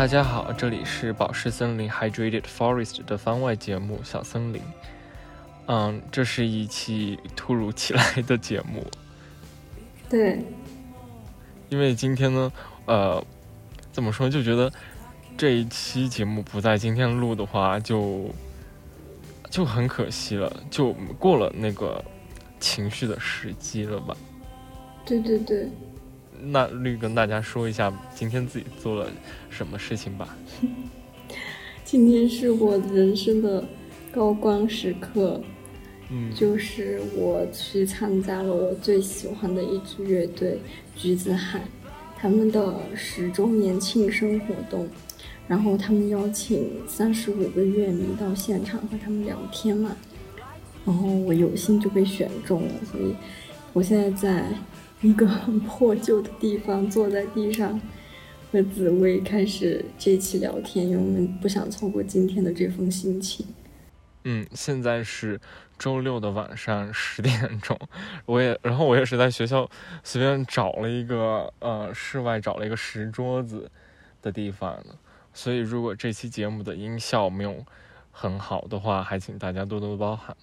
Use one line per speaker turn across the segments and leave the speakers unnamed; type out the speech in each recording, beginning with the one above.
大家好，这里是宝石森林 （Hydrated Forest） 的番外节目《小森林》。嗯，这是一期突如其来的节目。
对，
因为今天呢，呃，怎么说，就觉得这一期节目不在今天录的话，就就很可惜了，就过了那个情绪的时机了吧？
对对对。
那绿跟大家说一下今天自己做了什么事情吧。
今天是我人生的高光时刻。
嗯，
就是我去参加了我最喜欢的一支乐队橘子海，他们的十周年庆生活动，然后他们邀请三十五个乐迷到现场和他们聊天嘛，然后我有幸就被选中了，所以我现在在一个 很破旧的地方，坐在地上和紫薇开始这期聊天，因为我们不想错过今天的这封心情。
嗯，现在是周六的晚上十点钟，我也，然后我也是在学校随便找了一个呃室外找了一个石桌子的地方，所以如果这期节目的音效没有很好的话，还请大家多多包涵。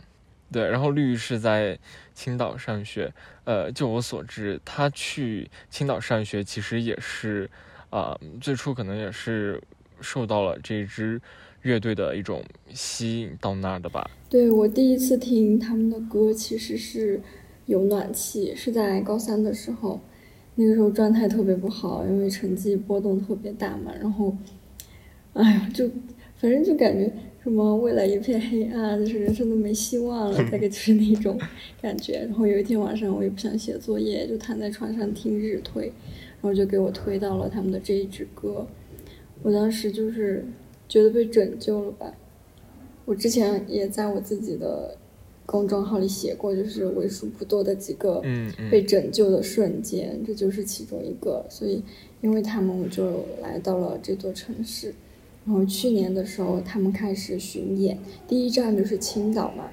对，然后绿是在青岛上学，呃，就我所知，他去青岛上学其实也是啊，最初可能也是受到了这支。乐队的一种吸引到那儿的吧？
对我第一次听他们的歌，其实是有暖气，是在高三的时候，那个时候状态特别不好，因为成绩波动特别大嘛。然后，哎呀，就反正就感觉什么未来一片黑暗，就是人生都没希望了，大概就是那种感觉。然后有一天晚上，我也不想写作业，就躺在床上听日推，然后就给我推到了他们的这一支歌，我当时就是。觉得被拯救了吧？我之前也在我自己的公众号里写过，就是为数不多的几个被拯救的瞬间，这就是其中一个。所以，因为他们，我就来到了这座城市。然后去年的时候，他们开始巡演，第一站就是青岛嘛。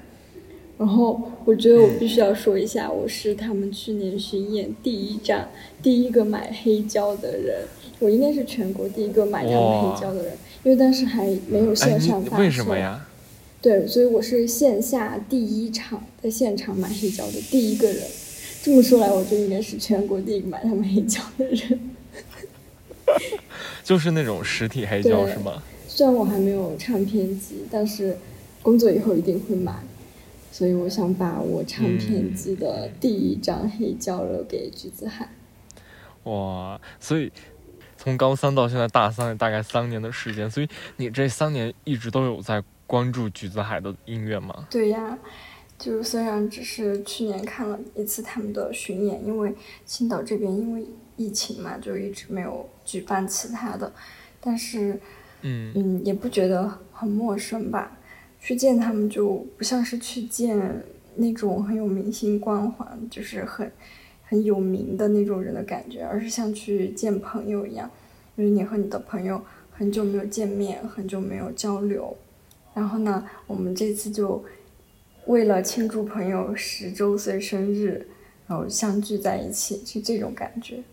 然后我觉得我必须要说一下，我是他们去年巡演第一站第一个买黑胶的人，我应该是全国第一个买他们黑胶的人。因为当时还没有线上发售，
为什么呀？
对，所以我是线下第一场在现场买黑胶的第一个人。这么说来，我就应该是全国第一个买他们黑胶的人。
就是那种实体黑胶是吗？
虽然我还没有唱片机，但是工作以后一定会买。所以我想把我唱片机的第一张黑胶留给橘子海。
哇，所以。从高三到现在大三，大概三年的时间，所以你这三年一直都有在关注橘子海的音乐吗？
对呀，就是虽然只是去年看了一次他们的巡演，因为青岛这边因为疫情嘛，就一直没有举办其他的，但是，
嗯
嗯，也不觉得很陌生吧。去见他们就不像是去见那种很有明星光环，就是很。很有名的那种人的感觉，而是像去见朋友一样，就是你和你的朋友很久没有见面，很久没有交流，然后呢，我们这次就为了庆祝朋友十周岁生日，然后相聚在一起，是这种感觉。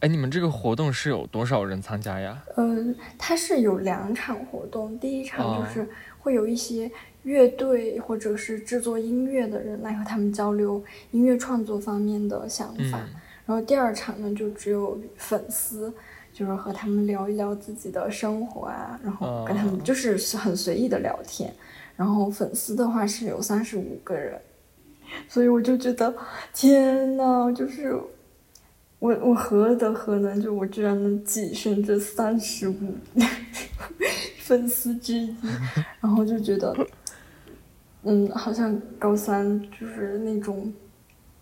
哎，你们这个活动是有多少人参加呀？
嗯，它是有两场活动，第一场就是会有一些。乐队或者是制作音乐的人来和他们交流音乐创作方面的想法，然后第二场呢就只有粉丝，就是和他们聊一聊自己的生活啊，然后跟他们就是很随意的聊天，然后粉丝的话是有三十五个人，所以我就觉得天呐，就是我我何德何能，就我居然能跻身这三十五 粉丝之一，然后就觉得。嗯，好像高三就是那种，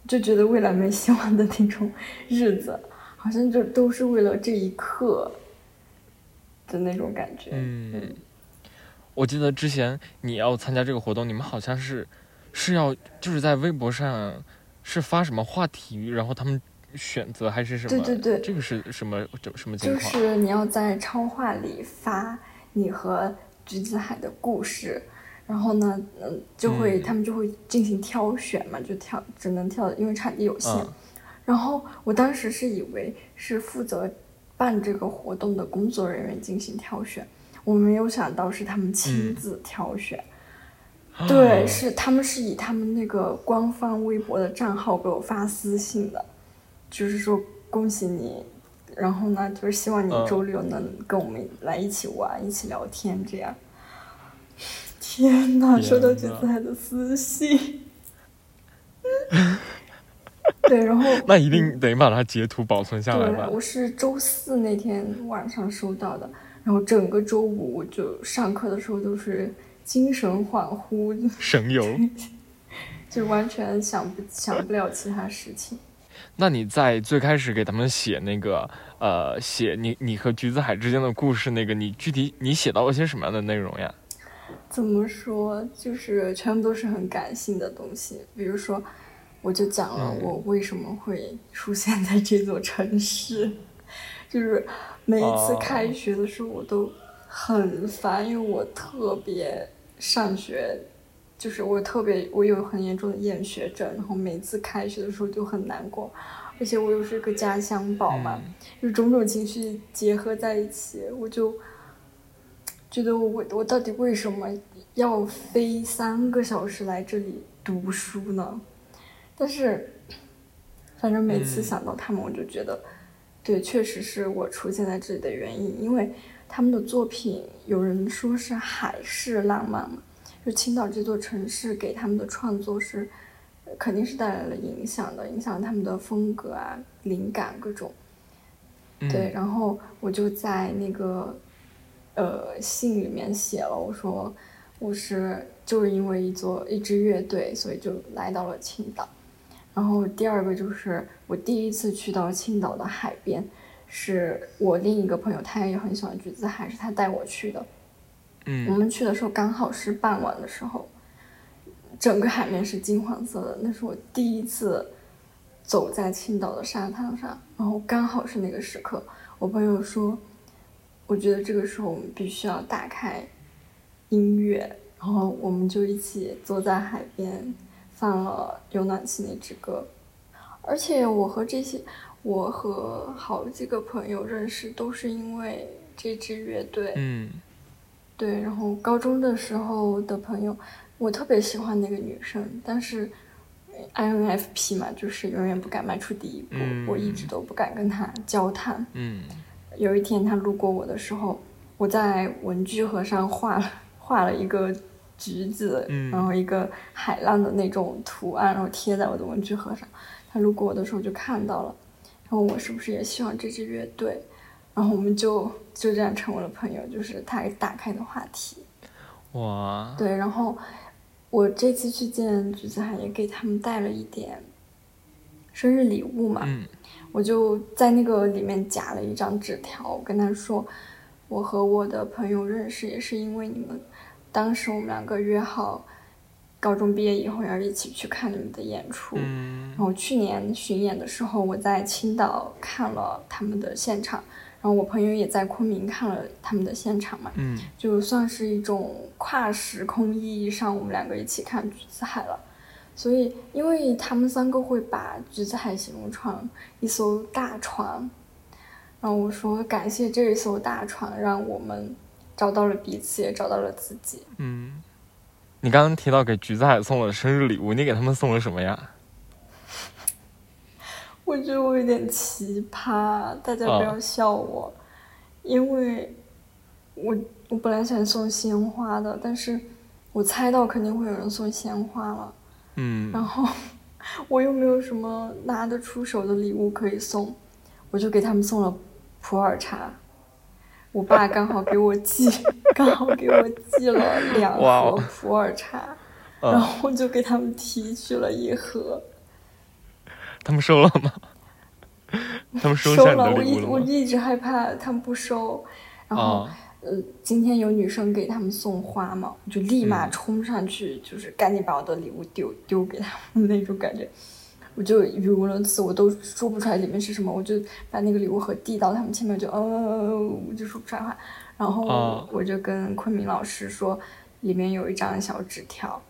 就觉得未来没希望的那种日子，好像就都是为了这一刻的那种感觉。
嗯，我记得之前你要参加这个活动，你们好像是是要就是在微博上是发什么话题，然后他们选择还是什
么？对对对，
这个是什么什么情
况？就是你要在超话里发你和橘子海的故事。然后呢，嗯，就会他们就会进行挑选嘛，就挑只能挑，因为场地有限。然后我当时是以为是负责办这个活动的工作人员进行挑选。我没有想到是他们亲自挑选，对，是他们是以他们那个官方微博的账号给我发私信的，就是说恭喜你，然后呢，就是希望你周六能跟我们来一起玩，一起聊天这样。天呐，收到橘子海的私信，对，然后
那一定得把它截图保存下来吧。
我是周四那天晚上收到的。然后整个周五就上课的时候都是精神恍惚、
神游，
就完全想不想不了其他事情。
那你在最开始给他们写那个呃，写你你和橘子海之间的故事，那个你具体你写到了些什么样的内容呀？
怎么说，就是全部都是很感性的东西。比如说，我就讲了我为什么会出现在这座城市，就是。每一次开学的时候，我都很烦，因为我特别上学，就是我特别我有很严重的厌学症，然后每次开学的时候就很难过，而且我又是个家乡宝嘛，就种种情绪结合在一起，我就觉得我我我到底为什么要飞三个小时来这里读书呢？但是，反正每次想到他们，我就觉得。对，确实是我出现在这里的原因，因为他们的作品有人说是海市浪漫嘛，就青岛这座城市给他们的创作是肯定是带来了影响的，影响他们的风格啊、灵感各种。对，然后我就在那个呃信里面写了，我说我是就是因为一座一支乐队，所以就来到了青岛。然后第二个就是我第一次去到青岛的海边，是我另一个朋友，他也很喜欢橘子海，是他带我去的。
嗯，
我们去的时候刚好是傍晚的时候，整个海面是金黄色的，那是我第一次走在青岛的沙滩上，然后刚好是那个时刻。我朋友说，我觉得这个时候我们必须要打开音乐，然后我们就一起坐在海边。放了有暖气那支歌，而且我和这些，我和好几个朋友认识都是因为这支乐队。
嗯，
对，然后高中的时候的朋友，我特别喜欢那个女生，但是 INFP 嘛，就是永远不敢迈出第一步，我一直都不敢跟她交谈。
嗯，
有一天她路过我的时候，我在文具盒上画了画了一个。橘子，然后一个海浪的那种图案，然后贴在我的文具盒上。他路过我的时候就看到了，然后我是不是也喜欢这支乐队？然后我们就就这样成为了朋友，就是他打开的话题。
哇！
对，然后我这次去见橘子海，也给他们带了一点生日礼物嘛。
嗯。
我就在那个里面夹了一张纸条，我跟他说，我和我的朋友认识也是因为你们。当时我们两个约好，高中毕业以后要一起去看你们的演出。
嗯。
然后去年巡演的时候，我在青岛看了他们的现场，然后我朋友也在昆明看了他们的现场嘛。
嗯。
就算是一种跨时空意义上，我们两个一起看橘子海了。所以，因为他们三个会把橘子海形容成一艘大船，然后我说感谢这一艘大船，让我们。找到了彼此，也找到了自己。
嗯，你刚刚提到给橘子海送了生日礼物，你给他们送了什么呀？
我觉得我有点奇葩，大家不要笑我，因为我我本来想送鲜花的，但是我猜到肯定会有人送鲜花了。
嗯，
然后我又没有什么拿得出手的礼物可以送，我就给他们送了普洱茶。我爸刚好给我寄，刚好给我寄了两盒普洱茶，然后我就给他们提取了一盒。
他们收了吗？他们
收
了。
我一我一直害怕他们不收，然后呃，今天有女生给他们送花嘛，我就立马冲上去，就是赶紧把我的礼物丢丢给他们那种感觉。我就语无伦次，我都说不出来里面是什么，我就把那个礼物盒递到他们前面，就嗯，我就说不出来话。然后我就跟昆明老师说，里面有一张小纸条，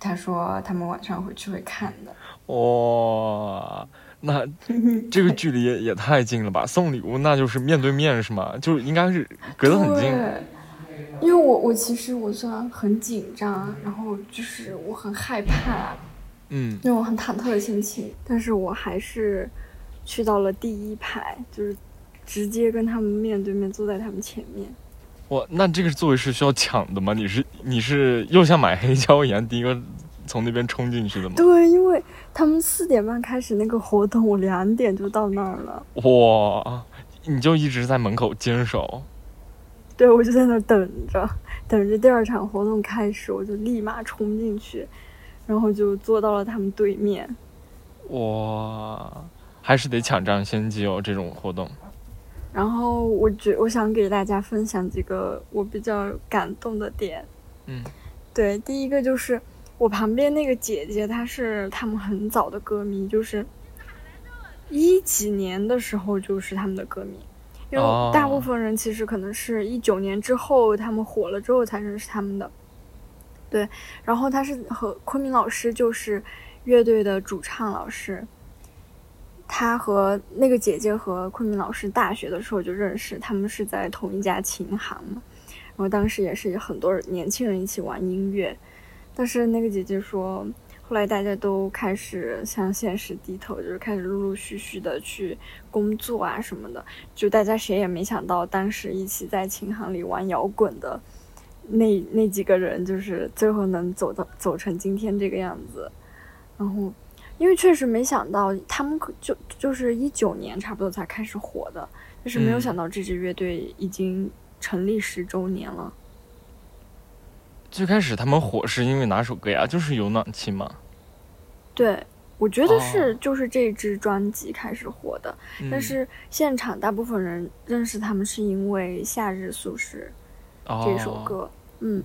他说他们晚上回去会看的。
哇，那这个距离也也太近了吧？送礼物那就是面对面是吗？就是应该是隔得很近。
对，因为我我其实我虽然很紧张，然后就是我很害怕，
嗯，
那种很忐忑的心情，但是我还是去到了第一排，就是直接跟他们面对面坐在他们前面。
哇，那这个座位是需要抢的吗？你是你是又像买黑胶一样，第一个从那边冲进去的吗？
对，因为他们四点半开始那个活动，我两点就到那儿了。
哇，你就一直在门口坚守。
对，我就在那等着，等着第二场活动开始，我就立马冲进去，然后就坐到了他们对面。
哇，还是得抢占先机哦，这种活动。
然后我觉我想给大家分享几个我比较感动的点。
嗯，
对，第一个就是我旁边那个姐姐，她是他们很早的歌迷，就是一几年的时候就是他们的歌迷。因为大部分人其实可能是一九年之后他们火了之后才认识他们的。对，然后他是和昆明老师就是乐队的主唱老师。他和那个姐姐和昆明老师大学的时候就认识，他们是在同一家琴行嘛。然后当时也是很多年轻人一起玩音乐，但是那个姐姐说，后来大家都开始向现实低头，就是开始陆陆续续的去工作啊什么的。就大家谁也没想到，当时一起在琴行里玩摇滚的那那几个人，就是最后能走到走成今天这个样子。然后。因为确实没想到，他们可就就是一九年差不多才开始火的，但是没有想到这支乐队已经成立十周年了。
最开始他们火是因为哪首歌呀？就是有暖气吗？
对，我觉得是就是这支专辑开始火的，但是现场大部分人认识他们是因为《夏日宿舍》这首歌，嗯。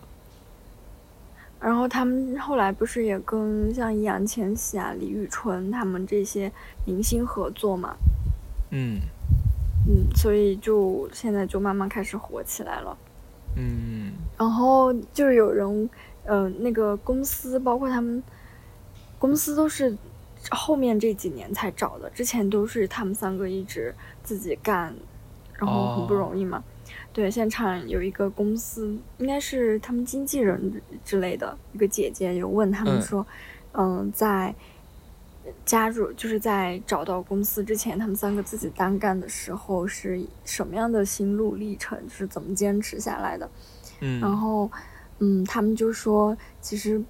然后他们后来不是也跟像易烊千玺啊、李宇春他们这些明星合作嘛？
嗯
嗯，所以就现在就慢慢开始火起来了。
嗯，
然后就是有人，呃，那个公司包括他们公司都是后面这几年才找的，之前都是他们三个一直自己干，然后很不容易嘛。对，现场有一个公司，应该是他们经纪人之类的一个姐姐，有问他们说，嗯，在加入就是在找到公司之前，他们三个自己单干的时候是什么样的心路历程，是怎么坚持下来的？
嗯，
然后，嗯，他们就说，其实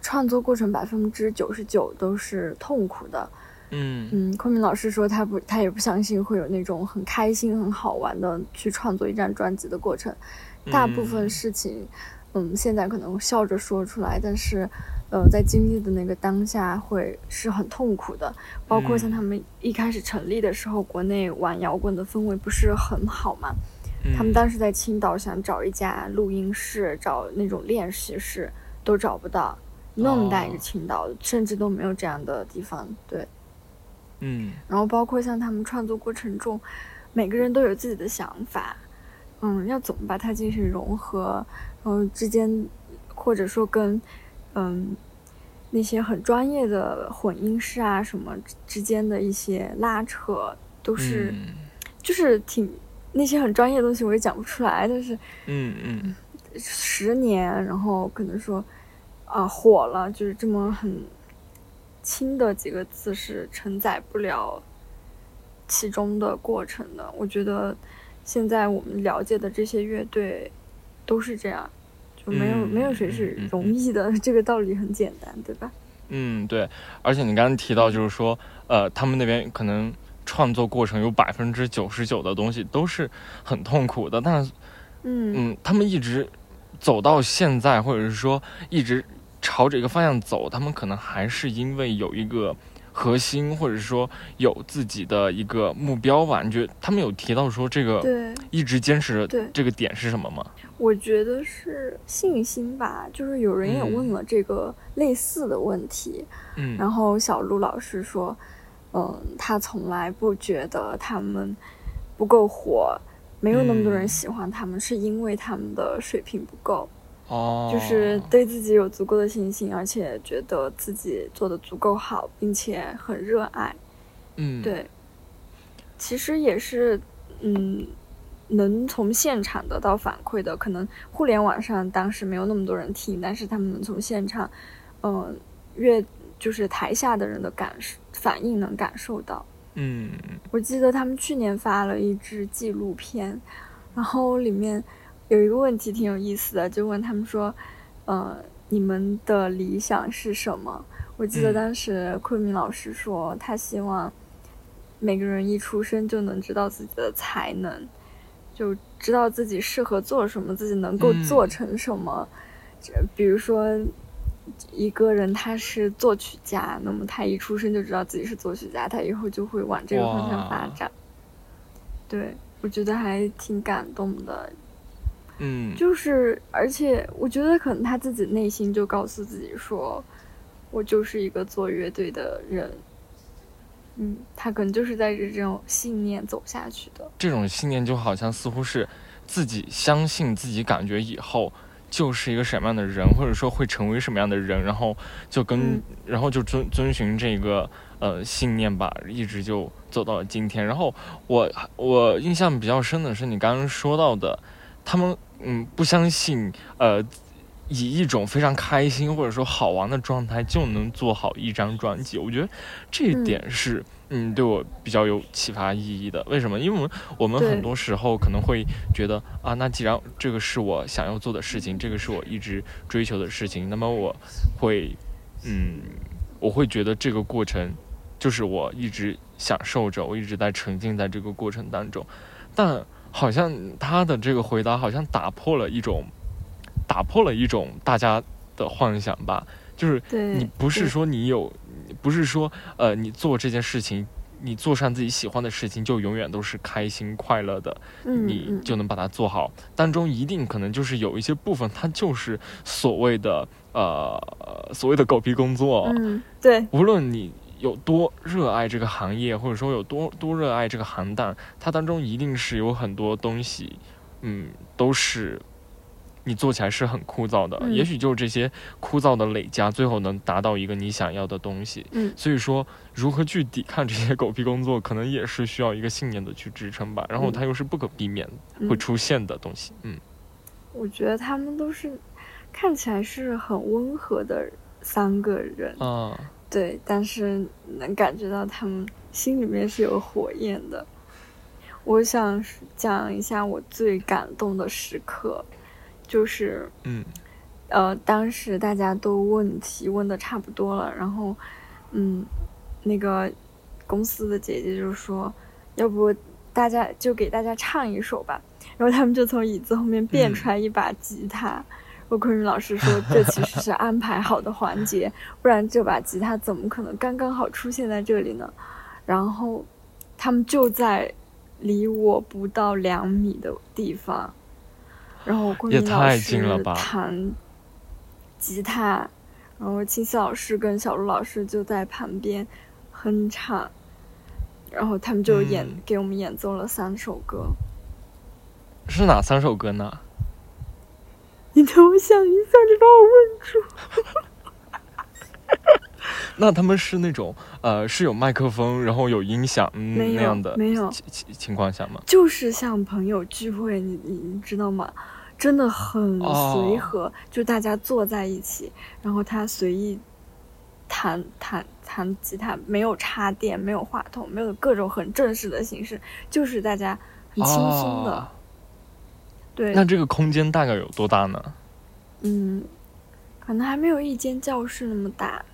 创作过程百分之九十九都是痛苦的。
嗯
嗯，昆明老师说他不，他也不相信会有那种很开心、很好玩的去创作一张专辑的过程。大部分事情，嗯，现在可能笑着说出来，但是，呃，在经历的那个当下会是很痛苦的。包括像他们一开始成立的时候，国内玩摇滚的氛围不是很好嘛？他们当时在青岛想找一家录音室，找那种练习室都找不到，那么大一个青岛，甚至都没有这样的地方。对。
嗯，
然后包括像他们创作过程中，每个人都有自己的想法，嗯，要怎么把它进行融合，然后之间或者说跟嗯那些很专业的混音师啊什么之间的一些拉扯，都是就是挺那些很专业的东西我也讲不出来，但是
嗯嗯，
十年，然后可能说啊火了，就是这么很。轻的几个字是承载不了其中的过程的。我觉得现在我们了解的这些乐队都是这样，就没有没有谁是容易的。这个道理很简单，对吧？
嗯，对。而且你刚刚提到，就是说，呃，他们那边可能创作过程有百分之九十九的东西都是很痛苦的，但是，
嗯
嗯，他们一直走到现在，或者是说一直。朝着一个方向走，他们可能还是因为有一个核心，或者说有自己的一个目标吧。你觉得他们有提到说这个一直坚持的这个点是什么吗？
我觉得是信心吧。就是有人也问了这个类似的问题，
嗯，
然后小鹿老师说，嗯，他从来不觉得他们不够火，没有那么多人喜欢他们，是因为他们的水平不够。
哦，
就是对自己有足够的信心，而且觉得自己做的足够好，并且很热爱，
嗯，
对，其实也是，嗯，能从现场得到反馈的。可能互联网上当时没有那么多人听，但是他们能从现场，嗯，越就是台下的人的感受反应能感受到。
嗯，
我记得他们去年发了一支纪录片，然后里面有一个问题挺有意思的，就问他们说，呃，你们的理想是什么？我记得
嗯
当时昆明老师说，他希望每个人一出生就能知道自己的才能，就知道自己适合做什么，自己能够
嗯
做成什么。这比如说，一个人他是作曲家，那么他一出生就知道自己是作曲家，他以后就会往这个方向发展。对，我觉得还挺感动的，
嗯，
就是，而且我觉得可能他自己内心就告诉自己说，我就是一个做乐队的人。嗯，他可能就是带着这种信念走下去的。
这种信念就好像似乎是自己相信自己感觉以后就是一个什么样的人，或者说会成为什么样的人，然后就跟、
嗯
然后就遵遵循这个呃信念吧，一直就走到了今天。然后我我印象比较深的是你刚刚说到的，他们嗯不相信呃。以一种非常开心或者说好玩的状态就能做好一张专辑，我觉得这一
嗯
点是嗯对我比较有启发意义的。为什么？因为我们我们很多时候可能会觉得啊，那既然这个是我想要做的事情，这个是我一直追求的事情，那么我会嗯，我会觉得这个过程就是我一直享受着，我一直在沉浸在这个过程当中。但好像他的这个回答好像打破了一种，打破了一种大家的幻想吧，就是，你不是说你有，不是说呃你做这件事情，你做上自己喜欢的事情就永远都是开心快乐的，
嗯
你
嗯
就能把它做好。当中一定可能就是有一些部分，它就是所谓的呃所谓的狗屁工作。
嗯，对，
无论你有多热爱这个行业，或者说有多多热爱这个行当，它当中一定是有很多东西，嗯，都是你做起来是很枯燥的。
嗯
也许就是这些枯燥的累加，最后能达到一个你想要的东西。
嗯
所以说，如何去抵抗这些狗屁工作，可能也是需要一个信念的去支撑吧。然后
嗯
它又是不可避免
嗯
会出现的东西。嗯
我觉得他们都是看起来是很温和的三个人，
啊，
对，但是能感觉到他们心里面是有火焰的。我想讲一下我最感动的时刻，就是
嗯
呃，当时大家都问题问的差不多了，然后嗯，那个公司的姐姐就说，要不大家就给大家唱一首吧，然后他们就从椅子后面变
嗯
出来一把吉他。我昆云老师说，这其实是安排好的环节，不然这把吉他怎么可能刚刚好出现在这里呢？然后他们就在离我不到两米的地方，然后昆
也
明老师弹吉他，然后青溪老师跟小鹿老师就在旁边哼唱，然后他们就演、
嗯
给我们演奏了三首歌。
是哪三首歌呢？
你等我想一下，你把我问住。
那他们是那种呃是有麦克风，然后有音响、嗯、
没有
那样的
没有
情况下吗？
就是像朋友聚会，你你你知道吗？真的很
哦
随和，就大家坐在一起，然后他随意弹弹弹吉他，没有插电，没有话筒，没有各种很正式的形式，就是大家很轻松的。
哦
对，
那这个空间大概有多大呢？
嗯，可能还没有一间教室那么大，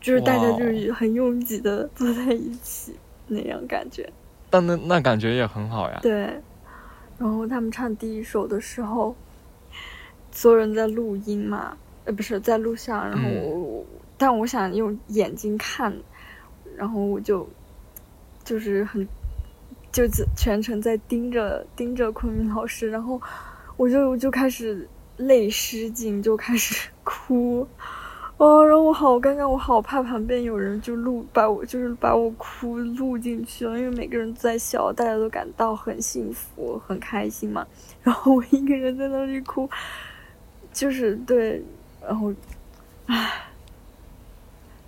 就是大家就是很拥挤的坐在一起那样感觉。
但那那感觉也很好呀。
对，然后他们唱第一首的时候，所有人在录音嘛，呃，不是在录像，然后我但我想用眼睛看，然后我就就是很就全程在盯着盯着昆明老师，然后我就我就开始泪失禁，就开始 哭。哦，然后我好尴尬，我好怕旁边有人就录把我就是把我哭录进去了，因为每个人在笑，大家都感到很幸福、很开心嘛。然后我一个人在那里哭，就是对，然后，唉，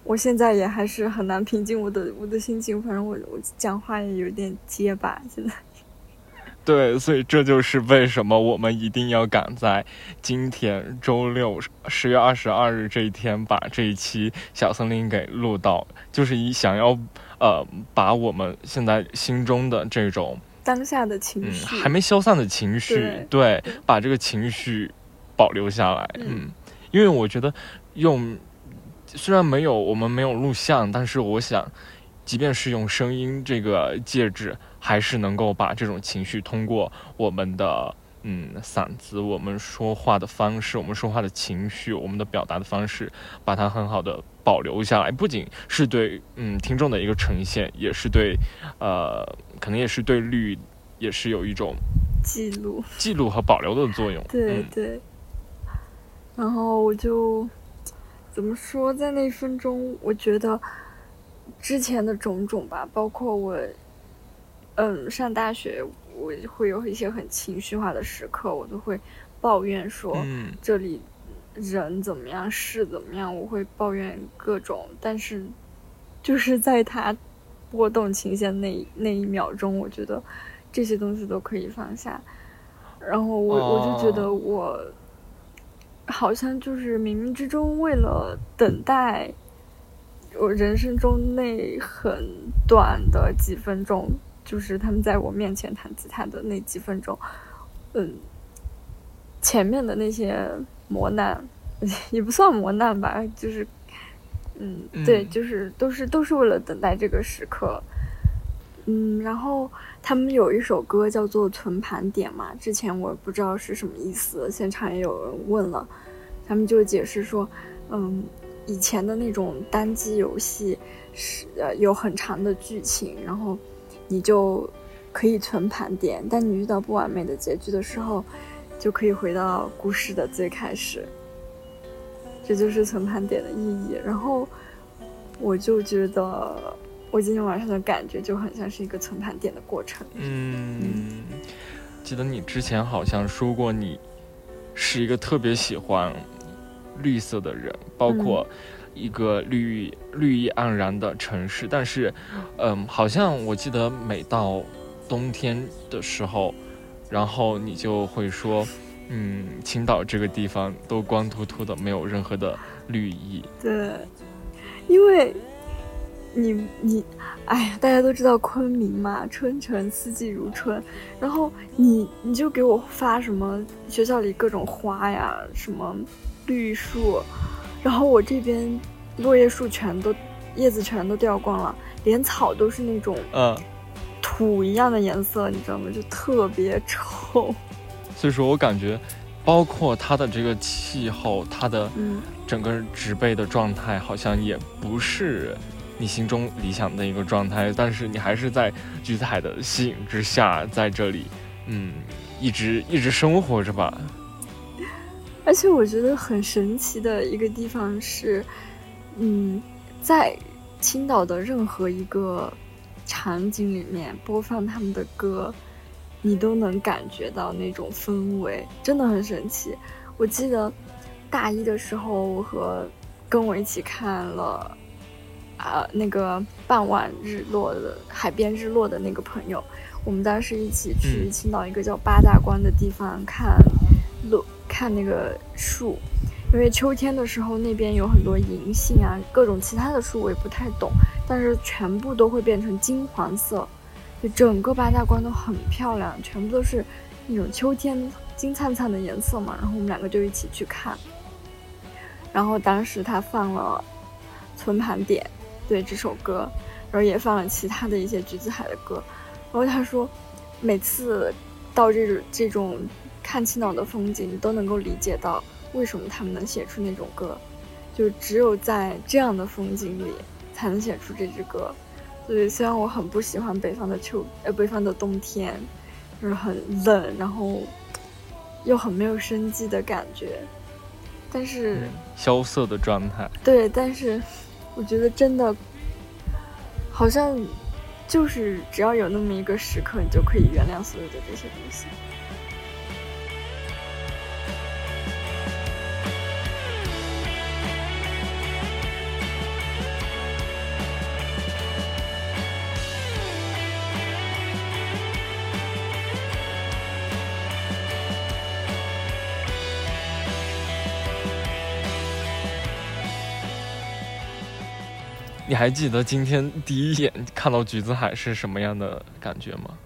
我现在也还是很难平静我的我的心情，反正我我讲话也有点结巴，现在。
对，所以这就是为什么我们一定要赶在今天周六十月二十二日这一天把这一期小森林给录到，就是以想要呃把我们现在心中的这种
当下的情绪
还没消散的情绪，对，把这个情绪保留下来。嗯，因为我觉得用虽然没有我们没有录像，但是我想，即便是用声音这个介质。还是能够把这种情绪通过我们的嗯嗓子，我们说话的方式，我们说话的情绪，我们的表达的方式，把它很好的保留下来。不仅是对嗯听众的一个呈现，也是对呃可能也是对绿也是有一种
记录、
记录和保留的作用。
对对。然后我就怎么说，在那一分钟，我觉得之前的种种吧，包括我。嗯，上大学我会有一些很情绪化的时刻，我都会抱怨说这里人怎么样，事怎么样，我会抱怨各种。但是就是在他波动琴弦那那一秒钟，我觉得这些东西都可以放下。然后我我就觉得我好像就是冥冥之中为了等待我人生中那很短的几分钟。就是他们在我面前弹吉他的那几分钟，嗯，前面的那些磨难 也不算磨难吧，就是，嗯，对，就是都是都是为了等待这个时刻，嗯，然后他们有一首歌叫做《存盘点》嘛，之前我不知道是什么意思，现场也有人问了，他们就解释说，嗯，以前的那种单机游戏是呃有很长的剧情，然后。你就可以存盘点，但你遇到不完美的结局的时候，就可以回到故事的最开始。这就是存盘点的意义。然后我就觉得，我今天晚上的感觉就很像是一个存盘点的过程。
嗯，记得你之前好像说过，你是一个特别喜欢绿色的人，包括。一个绿绿意盎然的城市，但是，嗯，好像我记得每到冬天的时候，然后你就会说，嗯，青岛这个地方都光秃秃的，没有任何的绿意。
对，因为你你，哎呀，大家都知道昆明嘛，春城四季如春，然后你你就给我发什么学校里各种花呀，什么绿树。然后我这边落叶树全都叶子全都掉光了，连草都是那种
嗯
土一样的颜色，你知道吗？就特别丑。
所以说我感觉，包括它的这个气候，它的整个植被的状态，好像也不是你心中理想的一个状态。但是你还是在橘子海的吸引之下，在这里，嗯，一直一直生活着吧。
而且我觉得很神奇的一个地方是，嗯，在青岛的任何一个场景里面播放他们的歌，你都能感觉到那种氛围，真的很神奇。我记得大一的时候，我和跟我一起看了啊那个傍晚日落的海边日落的那个朋友，我们当时一起去青岛一个叫八大关的地方看落。看那个树，因为秋天的时候那边有很多银杏啊，各种其他的树我也不太懂，但是全部都会变成金黄色，就整个八大关都很漂亮，全部都是那种秋天金灿灿的颜色嘛。然后我们两个就一起去看，然后当时他放了《存盘点》对这首歌，然后也放了其他的一些橘子海的歌，然后他说每次到这种这种。看青岛的风景，你都能够理解到为什么他们能写出那种歌，就只有在这样的风景里才能写出这支歌。所以虽然我很不喜欢北方的秋，呃，北方的冬天，就是很冷，然后又很没有生机的感觉，但是
萧瑟的状态。
对，但是我觉得真的好像就是只要有那么一个时刻，你就可以原谅所有的这些东西。
还记得今天第一眼看到橘子海是什么样的感觉吗？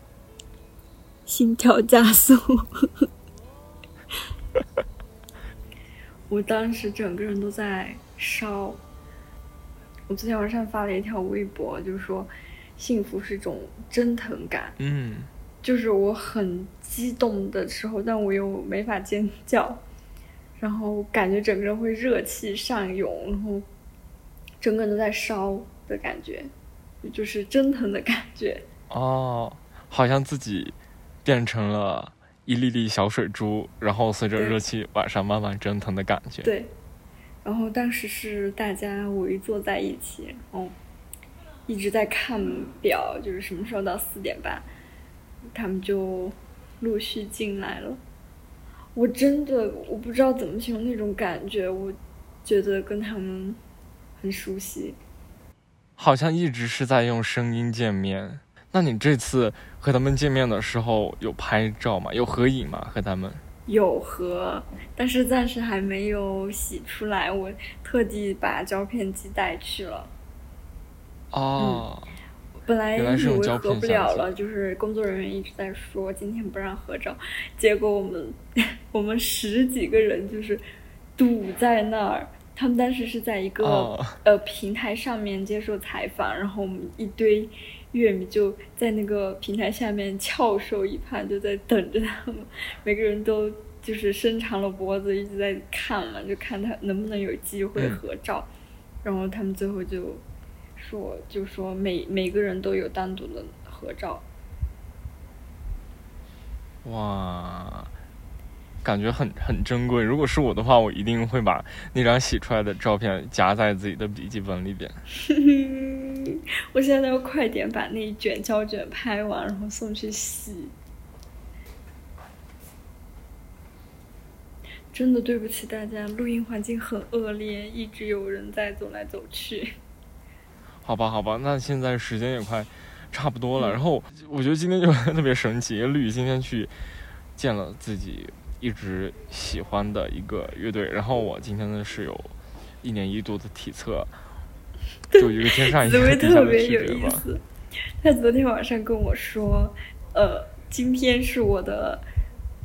心跳加速。我当时整个人都在烧。我昨天晚上发了一条微博，就是说，幸福是一种蒸腾感。
嗯，
就是我很激动的时候，但我又没法尖叫，然后感觉整个人会热气上涌，然后整个人都在烧的感觉，就是蒸腾的感觉。
哦，好像自己变成了。一粒粒小水珠，然后随着热气往上慢慢蒸腾的感觉。
对，然后当时是大家围坐在一起，然后一直在看表，就是什么时候到四点半，他们就陆续进来了。我真的我不知道怎么形容那种感觉，我觉得跟他们很熟悉，
好像一直是在用声音见面。那你这次和他们见面的时候有拍照吗？有合影吗？和他们
有合，但是暂时还没有洗出来。我特地把胶片机带去了。
哦，
本来以为合不了了，就是工作人员一直在说今天不让合照，结果我们 我们十几个人就是堵在那儿。他们当时是在一个呃平台上面接受采访，然后我们一堆。乐迷就在那个平台下面翘首以盼，就在等着他们。每个人都就是伸长了脖子，一直在看嘛，就看他能不能有机会合照。然后他们最后就说，就说每每个人都有单独的合照。
哇！感觉很很珍贵。如果是我的话，我一定会把那张洗出来的照片夹在自己的笔记本里边。
我现在要快点把那一卷胶卷拍完，然后送去洗。真的对不起大家，录音环境很恶劣，一直有人在走来走去。
好吧，好吧，那现在时间也快差不多了。然后我觉得今天就 特别神奇，绿今天去见了自己。一直喜欢的一个乐队，然后我今天呢是有一年一度的体测，就一个天上一个地下的区别吧。
他昨天晚上跟我说，呃，今天是我的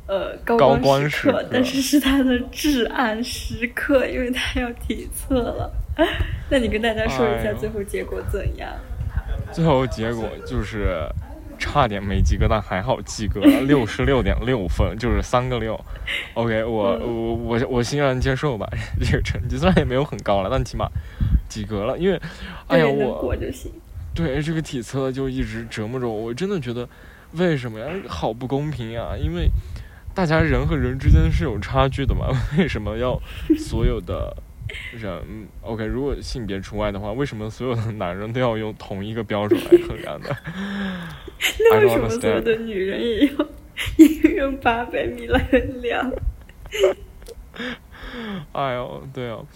呃高光时刻，但是是他的至暗时刻，因为他要体测了。那你跟大家说一下最后结果怎样？
最后结果就是。差点没及格，但还好及格了，六十六点六分，就是三个六。OK，我我我我欣然接受吧，这个成绩虽然也没有很高了，但起码及格了。因为，哎呀，我对这个体测就一直折磨着我，我真的觉得为什么呀？好不公平呀！因为大家人和人之间是有差距的嘛，为什么要所有的？人，OK，如果性别除外的话，为什么所有的男人都要用同一个标准来衡量呢？
那为什么所有的女人也要一个人八百米来衡量？
哎呦，对哦，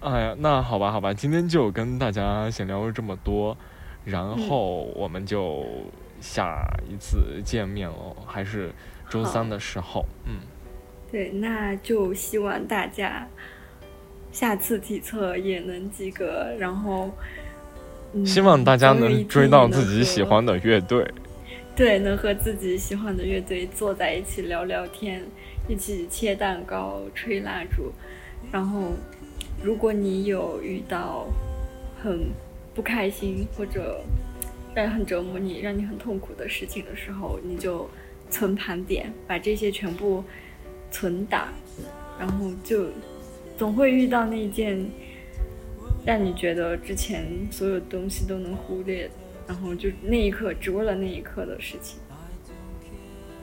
哎呀，那好吧，好吧，今天就跟大家闲聊这么多，然后我们就下一次见面哦，还是周三的时候，嗯，
对，那就希望大家。下次体测也能及格，然后
希望大家能追到自己喜欢的乐队。
对，能和自己喜欢的乐队坐在一起聊聊天，一起切蛋糕、吹蜡烛。然后，如果你有遇到很不开心或者让很折磨你、让你很痛苦的事情的时候，你就存盘点，把这些全部存档，然后就。总会遇到那件让你觉得之前所有东西都能忽略，然后就那一刻只为了那一刻的事情。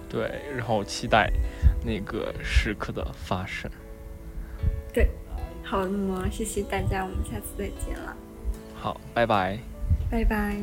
对，然后期待那个时刻的发生。
对，好，那么谢谢大家，我们下次再见了。
好，拜拜。
拜拜。